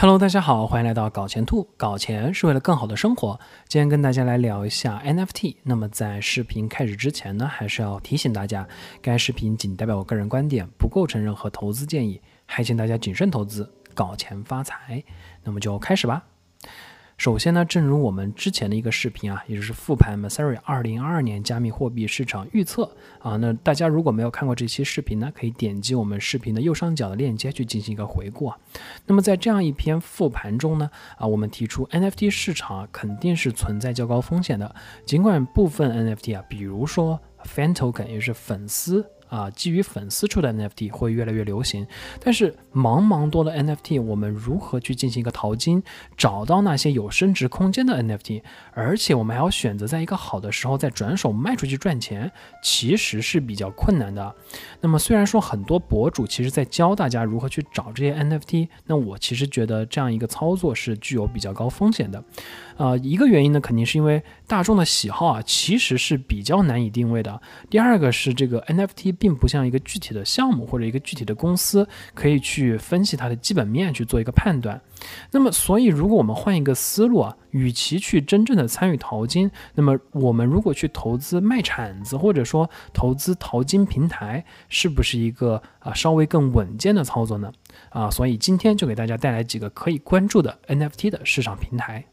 Hello，大家好，欢迎来到搞钱兔。搞钱是为了更好的生活。今天跟大家来聊一下 NFT。那么在视频开始之前呢，还是要提醒大家，该视频仅代表我个人观点，不构成任何投资建议，还请大家谨慎投资，搞钱发财。那么就开始吧。首先呢，正如我们之前的一个视频啊，也就是复盘 Masari 二零二二年加密货币市场预测啊，那大家如果没有看过这期视频呢，可以点击我们视频的右上角的链接去进行一个回顾啊。那么在这样一篇复盘中呢，啊，我们提出 NFT 市场啊肯定是存在较高风险的，尽管部分 NFT 啊，比如说 Fan Token 也是粉丝。啊，基于粉丝出的 NFT 会越来越流行，但是茫茫多的 NFT，我们如何去进行一个淘金，找到那些有升值空间的 NFT，而且我们还要选择在一个好的时候再转手卖出去赚钱，其实是比较困难的。那么虽然说很多博主其实在教大家如何去找这些 NFT，那我其实觉得这样一个操作是具有比较高风险的。呃，一个原因呢，肯定是因为大众的喜好啊，其实是比较难以定位的。第二个是这个 NFT 并不像一个具体的项目或者一个具体的公司，可以去分析它的基本面去做一个判断。那么，所以如果我们换一个思路啊，与其去真正的参与淘金，那么我们如果去投资卖铲子，或者说投资淘金平台，是不是一个啊稍微更稳健的操作呢？啊，所以今天就给大家带来几个可以关注的 NFT 的市场平台。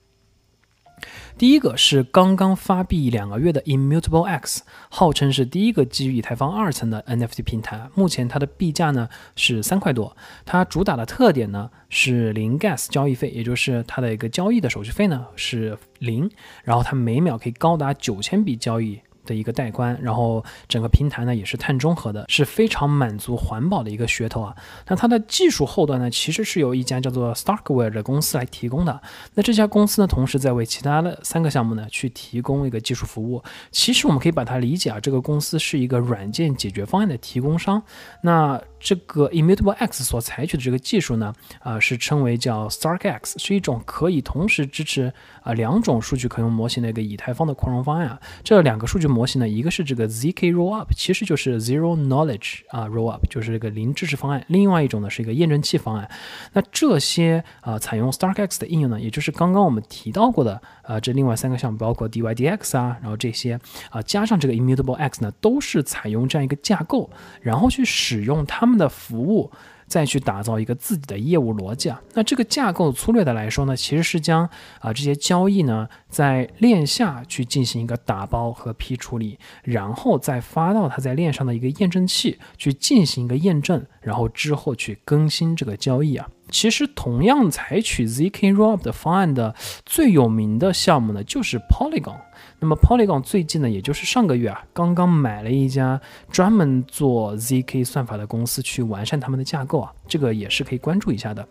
第一个是刚刚发币两个月的 Immutable X，号称是第一个基于以太坊二层的 NFT 平台。目前它的币价呢是三块多，它主打的特点呢是零 Gas 交易费，也就是它的一个交易的手续费呢是零，然后它每秒可以高达九千笔交易。的一个带宽，然后整个平台呢也是碳中和的，是非常满足环保的一个噱头啊。那它的技术后端呢，其实是由一家叫做 Starkware 的公司来提供的。那这家公司呢，同时在为其他的三个项目呢去提供一个技术服务。其实我们可以把它理解啊，这个公司是一个软件解决方案的提供商。那这个 Immutable X 所采取的这个技术呢，啊，是称为叫 StarkX，是一种可以同时支持啊两种数据可用模型的一个以太坊的扩容方案啊。这两个数据模型呢，一个是这个 zk Rollup，其实就是 Zero Knowledge 啊 Rollup，就是这个零知识方案。另外一种呢是一个验证器方案。那这些啊采用 StarkX 的应用呢，也就是刚刚我们提到过的啊这另外三个项目，包括 DYDX 啊，然后这些啊加上这个 Immutable X 呢，都是采用这样一个架构，然后去使用。他们的服务再去打造一个自己的业务逻辑啊，那这个架构粗略的来说呢，其实是将啊这些交易呢在链下去进行一个打包和批处理，然后再发到它在链上的一个验证器去进行一个验证，然后之后去更新这个交易啊。其实同样采取 zk rollup 的方案的最有名的项目呢，就是 Polygon。那么 Polygon 最近呢，也就是上个月啊，刚刚买了一家专门做 zk 算法的公司，去完善他们的架构啊，这个也是可以关注一下的。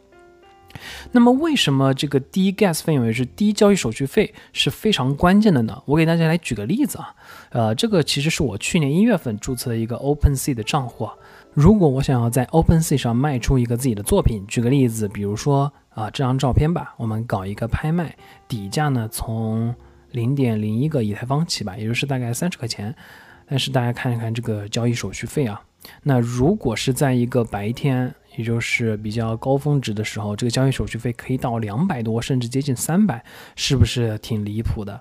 那么为什么这个低 gas 费用也是低交易手续费是非常关键的呢？我给大家来举个例子啊，呃，这个其实是我去年一月份注册的一个 OpenSea 的账户啊。如果我想要在 OpenSea 上卖出一个自己的作品，举个例子，比如说啊这张照片吧，我们搞一个拍卖，底价呢从零点零一个以太坊起吧，也就是大概三十块钱。但是大家看一看这个交易手续费啊，那如果是在一个白天，也就是比较高峰值的时候，这个交易手续费可以到两百多，甚至接近三百，是不是挺离谱的？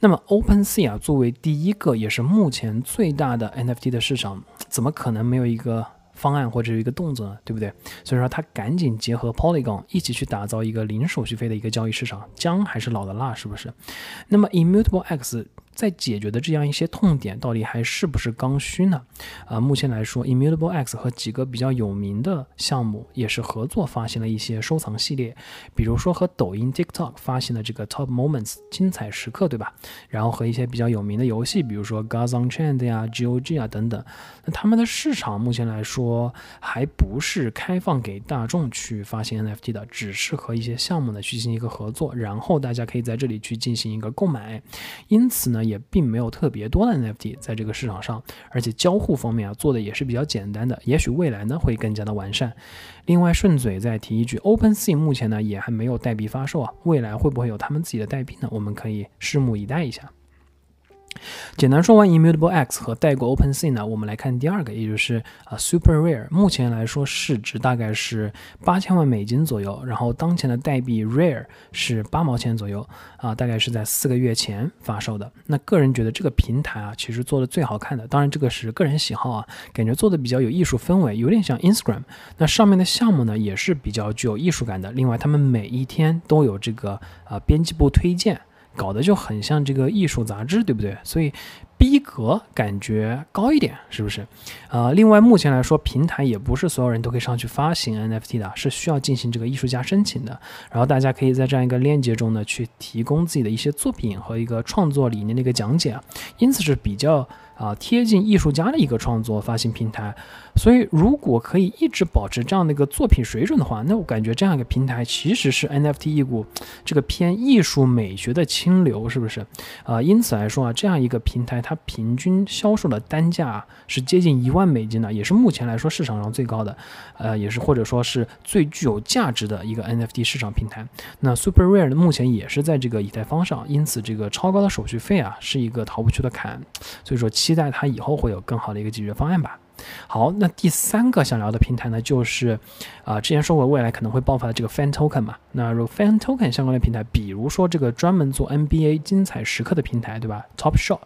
那么 OpenSea 啊，作为第一个也是目前最大的 NFT 的市场，怎么可能没有一个？方案或者一个动作呢，对不对？所以说他赶紧结合 Polygon 一起去打造一个零手续费的一个交易市场，姜还是老的辣，是不是？那么 Immutable X。在解决的这样一些痛点，到底还是不是刚需呢？啊，目前来说，Immutable X 和几个比较有名的项目也是合作发行了一些收藏系列，比如说和抖音 TikTok 发行的这个 Top Moments 精彩时刻，对吧？然后和一些比较有名的游戏，比如说 Gods on Trend 呀、GOG 啊等等，那他们的市场目前来说还不是开放给大众去发行 NFT 的，只是和一些项目呢去进行一个合作，然后大家可以在这里去进行一个购买，因此呢。也并没有特别多的 NFT 在这个市场上，而且交互方面啊做的也是比较简单的，也许未来呢会更加的完善。另外顺嘴再提一句，OpenSea 目前呢也还没有代币发售啊，未来会不会有他们自己的代币呢？我们可以拭目以待一下。简单说完 Immutable X 和代过 OpenSea 呢，我们来看第二个，也就是啊 Super Rare。目前来说市值大概是八千万美金左右，然后当前的代币 Rare 是八毛钱左右啊，大概是在四个月前发售的。那个人觉得这个平台啊，其实做的最好看的，当然这个是个人喜好啊，感觉做的比较有艺术氛围，有点像 Instagram。那上面的项目呢，也是比较具有艺术感的。另外，他们每一天都有这个啊编辑部推荐。搞得就很像这个艺术杂志，对不对？所以逼格感觉高一点，是不是？呃，另外目前来说，平台也不是所有人都可以上去发行 NFT 的，是需要进行这个艺术家申请的。然后大家可以在这样一个链接中呢，去提供自己的一些作品和一个创作理念的一个讲解，因此是比较。啊，贴近艺术家的一个创作发行平台，所以如果可以一直保持这样的一个作品水准的话，那我感觉这样一个平台其实是 NFT 一股这个偏艺术美学的清流，是不是？啊，因此来说啊，这样一个平台它平均销售的单价是接近一万美金的，也是目前来说市场上最高的，呃，也是或者说是最具有价值的一个 NFT 市场平台。那 Super Rare 呢，目前也是在这个以太坊上，因此这个超高的手续费啊是一个逃不去的坎，所以说。期待它以后会有更好的一个解决方案吧。好，那第三个想聊的平台呢，就是啊，之前说过未来可能会爆发的这个 Fan Token 嘛。那如 Fan Token 相关的平台，比如说这个专门做 NBA 精彩时刻的平台，对吧？Top Shot。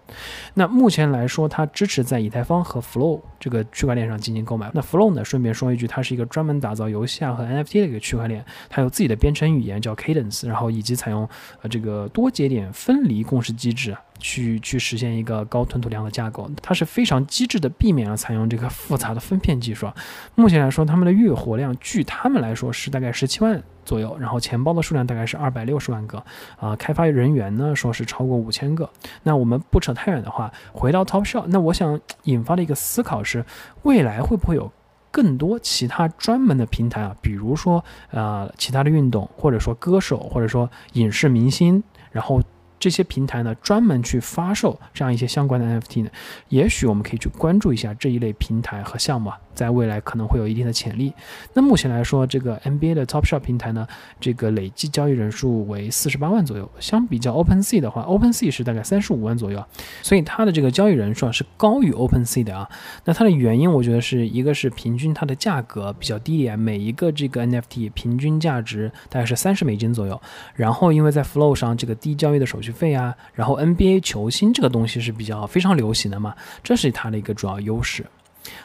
那目前来说，它支持在以太坊和 Flow 这个区块链上进行购买。那 Flow 呢，顺便说一句，它是一个专门打造游戏啊和 NFT 的一个区块链，它有自己的编程语言叫 Cadence，然后以及采用呃这个多节点分离共识机制。去去实现一个高吞吐量的架构，它是非常机智的避免了采用这个复杂的分片技术。目前来说，他们的月活量据他们来说是大概十七万左右，然后钱包的数量大概是二百六十万个，啊，开发人员呢说是超过五千个。那我们不扯太远的话，回到 Top Shot，那我想引发的一个思考是，未来会不会有更多其他专门的平台啊，比如说呃其他的运动，或者说歌手，或者说影视明星，然后。这些平台呢，专门去发售这样一些相关的 NFT 呢，也许我们可以去关注一下这一类平台和项目啊。在未来可能会有一定的潜力。那目前来说，这个 NBA 的 Topshop 平台呢，这个累计交易人数为四十八万左右。相比较 OpenSea 的话，OpenSea 是大概三十五万左右，所以它的这个交易人数啊是高于 OpenSea 的啊。那它的原因，我觉得是一个是平均它的价格比较低廉，每一个这个 NFT 平均价值大概是三十美金左右。然后因为在 Flow 上这个低交易的手续费啊，然后 NBA 球星这个东西是比较非常流行的嘛，这是它的一个主要优势。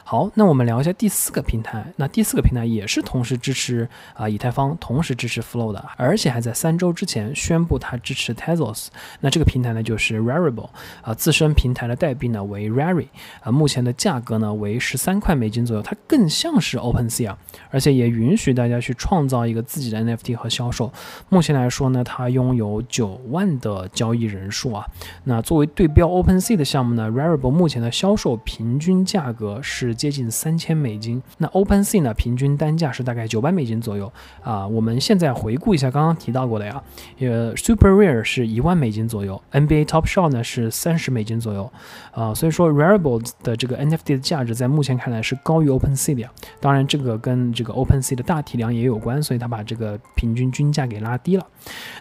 好，那我们聊一下第四个平台。那第四个平台也是同时支持啊以太坊，同时支持 Flow 的，而且还在三周之前宣布它支持 Tezos。那这个平台呢就是 Rarible 啊，自身平台的代币呢为 Rari 啊，目前的价格呢为十三块美金左右，它更像是 OpenSea，而且也允许大家去创造一个自己的 NFT 和销售。目前来说呢，它拥有九万的交易人数啊。那作为对标 OpenSea 的项目呢，Rarible 目前的销售平均价格是。是接近三千美金，那 OpenSea 呢？平均单价是大概九百美金左右啊。我们现在回顾一下刚刚提到过的呀，呃，Super Rare 是一万美金左右，NBA Top Shot 呢是三十美金左右啊。所以说 Rarible 的这个 NFT 的价值在目前看来是高于 OpenSea 的。当然，这个跟这个 OpenSea 的大体量也有关，所以它把这个平均均价给拉低了。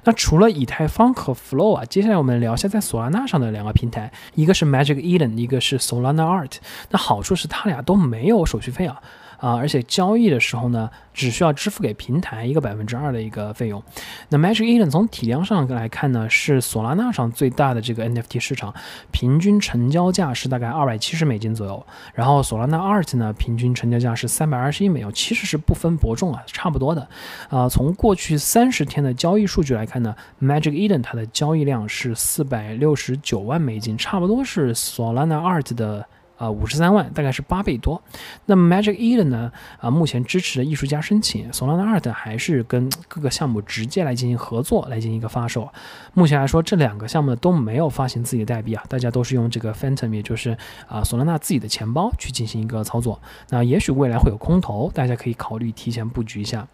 那除了以太坊和 Flow 啊，接下来我们聊一下在索拉纳上的两个平台，一个是 Magic Eden，一个是 Solana Art。那好处是。他俩都没有手续费啊。啊，而且交易的时候呢，只需要支付给平台一个百分之二的一个费用。那 Magic Eden 从体量上来看呢，是索拉纳上最大的这个 NFT 市场，平均成交价是大概二百七十美金左右。然后索拉纳 Art 呢，平均成交价是三百二十一美元，其实是不分伯仲啊，差不多的。啊，从过去三十天的交易数据来看呢，Magic Eden 它的交易量是四百六十九万美金，差不多是索拉纳 Art 的。啊，五十三万，大概是八倍多。那么 Magic Eden 呢？啊，目前支持的艺术家申请，Solana Art 还是跟各个项目直接来进行合作，来进行一个发售。目前来说，这两个项目都没有发行自己的代币啊，大家都是用这个 Phantom，也就是啊索拉纳自己的钱包去进行一个操作。那也许未来会有空投，大家可以考虑提前布局一下。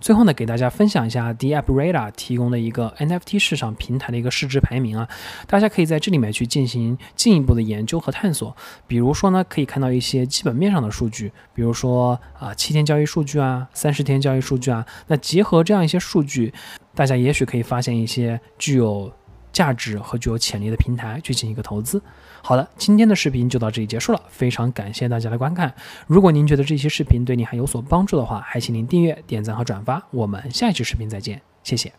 最后呢，给大家分享一下 d a p r a d a 提供的一个 NFT 市场平台的一个市值排名啊，大家可以在这里面去进行进一步的研究和探索。比如说呢，可以看到一些基本面上的数据，比如说啊七天交易数据啊，三十天交易数据啊。那结合这样一些数据，大家也许可以发现一些具有价值和具有潜力的平台去进行一个投资。好的，今天的视频就到这里结束了，非常感谢大家的观看。如果您觉得这期视频对你还有所帮助的话，还请您订阅、点赞和转发。我们下一期视频再见，谢谢！